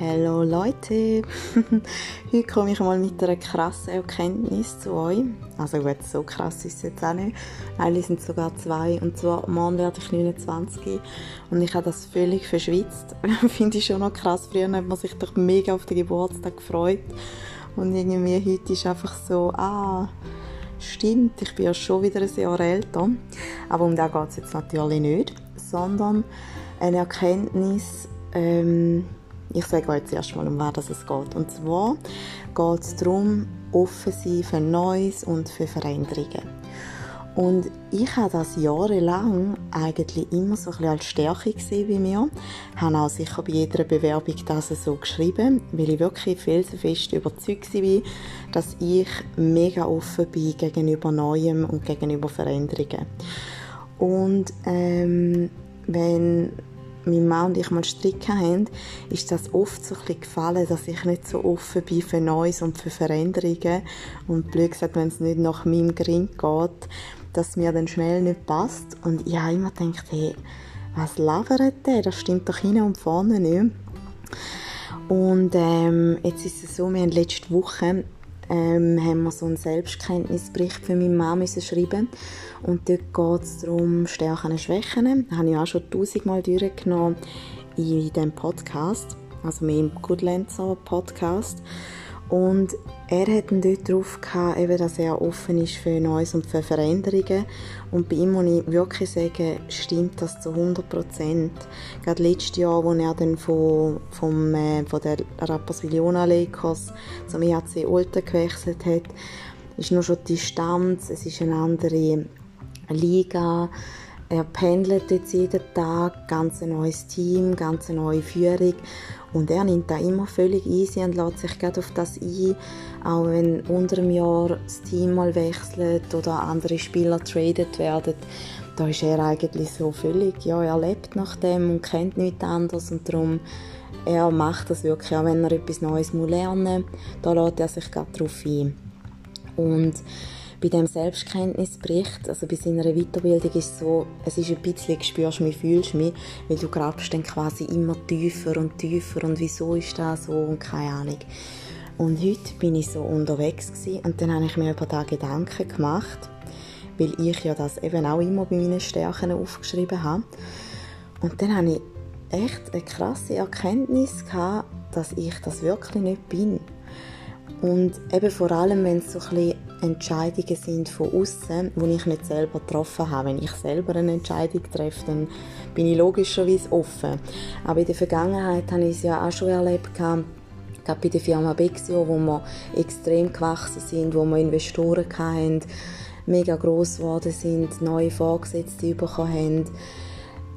Hallo Leute! Heute komme ich mal mit einer krassen Erkenntnis zu euch. Also gut, so krass ist es jetzt auch nicht. Eigentlich sind sogar zwei. Und zwar, morgen werde ich 29 und ich habe das völlig verschwitzt. Finde ich schon noch krass. Früher hat man sich doch mega auf den Geburtstag gefreut. Und irgendwie heute ist einfach so, ah, stimmt, ich bin ja schon wieder ein Jahr älter. Aber um das geht es jetzt natürlich nicht, sondern eine Erkenntnis, ähm, ich sage euch jetzt erstmal, um was es geht. Und zwar geht es darum, offen sein für Neues und für Veränderungen. Und ich habe das jahrelang eigentlich immer so ein als Stärke gesehen bei mir. Ich habe auch sicher bei jeder Bewerbung das so geschrieben, weil ich wirklich felsenfest überzeugt war, dass ich mega offen bin gegenüber Neuem und gegenüber Veränderungen. Und ähm, wenn mein Mann und ich mal Stricken haben, ist das oft so ein gefallen, dass ich nicht so offen bin für Neues und für Veränderungen. Und blöd gesagt, wenn es nicht nach meinem Grind geht, dass mir dann schnell nicht passt. Und ich habe immer gedacht, hey, was labert der? Das stimmt doch hinten und vorne nicht. Und ähm, jetzt ist es so, wir haben letzte Woche ähm, haben wir so einen Selbstkenntnisbericht für meine Mama schreiben und dort geht es darum, Stärken und Schwächen. Das habe ich auch schon tausendmal durchgenommen in diesem Podcast, also mit dem Goodlancer Podcast. Und er hat dann dort drauf gehabt, dass er offen ist für Neues und für Veränderungen. Und bei ihm muss ich wirklich sagen, stimmt das zu 100 Prozent. Gerade letztes Jahr, als er dann von, vom, äh, von der Rapperswil-Jona Lakers zum EHC Olten gewechselt hat, ist nur schon die Distanz, es ist eine andere Liga, er pendelt jetzt jeden Tag, ganz ein neues Team, ganz eine neue Führung und er nimmt da immer völlig easy und lässt sich gerade auf das ein, auch wenn unter dem Jahr das Team mal wechselt oder andere Spieler traded werden. Da ist er eigentlich so völlig, ja, er lebt nach dem und kennt nichts anderes und darum er macht das wirklich, auch wenn er etwas Neues lernen muss, da lässt er sich gerade darauf ein. Und bei dem Selbstkenntnisbericht, also bei seiner Weiterbildung ist es so, es ist ein bisschen, spürst mich, fühlst mich, weil du grabst dann quasi immer tiefer und tiefer und wieso ist das so und keine Ahnung. Und heute bin ich so unterwegs gewesen, und dann habe ich mir über da Gedanken gemacht, weil ich ja das eben auch immer bei meinen Stärken aufgeschrieben habe. Und dann habe ich echt eine krasse Erkenntnis gehabt, dass ich das wirklich nicht bin. Und eben vor allem, wenn es so ein Entscheidungen sind von außen, die ich nicht selber getroffen habe. Wenn ich selber eine Entscheidung treffe, dann bin ich logischerweise offen. Aber in der Vergangenheit habe ich es ja auch schon erlebt, gerade bei der Firma Bexio, wo wir extrem gewachsen sind, wo wir Investoren hatten, mega gross geworden sind, neue Vorgesetzte bekommen haben.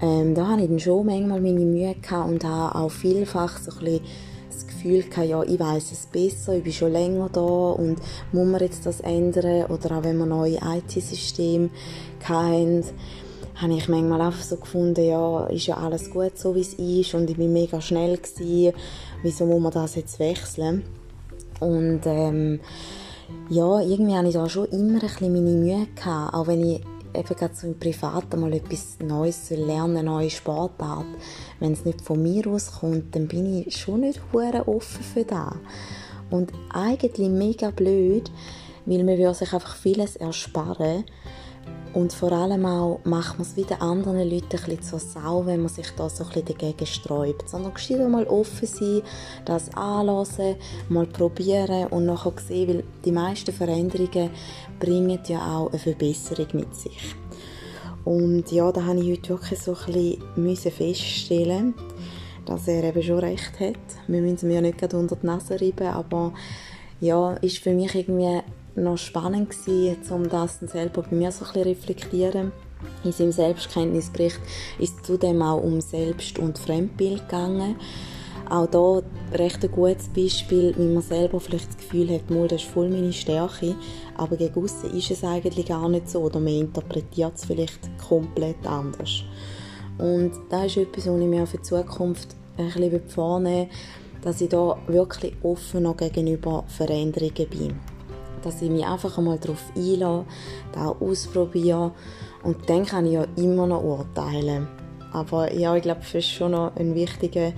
Ähm, da hatte ich dann schon manchmal meine Mühe gehabt und habe auch vielfach so ein bisschen Gefühl gehabt, ja, ich weiß es besser, ich bin schon länger da und muss man jetzt das ändern? Oder auch wenn wir neue IT-Systeme hatten, habe ich manchmal einfach so gefunden, ja, ist ja alles gut so, wie es ist und ich bin mega schnell gewesen, wieso muss man das jetzt wechseln? Und ähm, ja, irgendwie habe ich da schon immer ein bisschen meine Mühe gehabt, auch wenn ich eben gerade so im Privaten mal etwas Neues lernen, eine neue Sportart. Wenn es nicht von mir aus kommt, dann bin ich schon nicht offen für das. Und eigentlich mega blöd, weil man sich einfach vieles ersparen und vor allem auch macht man es wieder anderen Leuten ein bisschen zur Sau, wenn man sich da so ein bisschen dagegen sträubt. Sondern gescheit mal offen sein, das anlassen, mal probieren und nachher sehen, weil die meisten Veränderungen bringen ja auch eine Verbesserung mit sich. Und ja, da habe ich heute wirklich so ein bisschen feststellen dass er eben schon recht hat. Wir müssen mir ja nicht gerade unter die Nase reiben, aber ja, ist für mich irgendwie noch spannend gewesen, um das selber bei mir so ein bisschen reflektieren. In seinem Selbstkenntnisbericht ist zudem auch um Selbst- und Fremdbild gegangen. Auch da recht ein gutes Beispiel, wie man selber vielleicht das Gefühl hat, das ist voll meine Stärke, aber gegen aussen ist es eigentlich gar nicht so oder man interpretiert es vielleicht komplett anders. Und das ist etwas, was ich mir für die Zukunft ein bisschen vornehmen dass ich da wirklich offen noch gegenüber Veränderungen bin dass ich mich einfach einmal darauf einlasse, das ausprobiere und dann kann ich ja immer noch urteilen. Aber ja, ich glaube, das ist schon noch ein wichtiger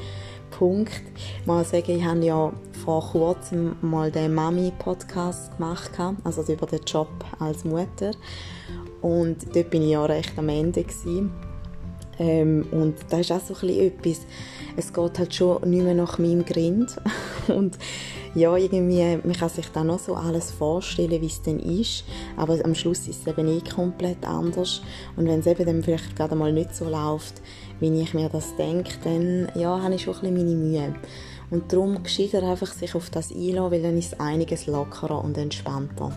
Punkt mal sagen, ich habe ja vor kurzem mal den Mami-Podcast gemacht, also über den Job als Mutter. Und dort bin ich ja recht am Ende. Ähm, und da ist auch so ein etwas, es geht halt schon nicht mehr nach meinem Grind. und ja, irgendwie, man kann sich dann noch so alles vorstellen, wie es dann ist, aber am Schluss ist es eben eh komplett anders. Und wenn es eben dann vielleicht gerade mal nicht so läuft, wie ich mir das denke, dann ja, habe ich schon ein bisschen meine Mühe. Und darum gescheiter einfach sich auf das einlassen, weil dann ist es einiges lockerer und entspannter.